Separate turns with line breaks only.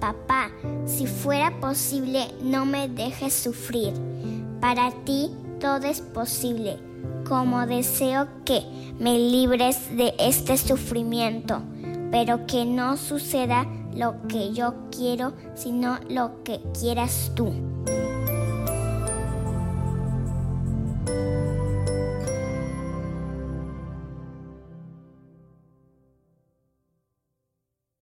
papá, si fuera posible, no me dejes sufrir. Para ti todo es posible, como deseo que me libres de este sufrimiento, pero que no suceda lo que yo quiero, sino lo que quieras tú.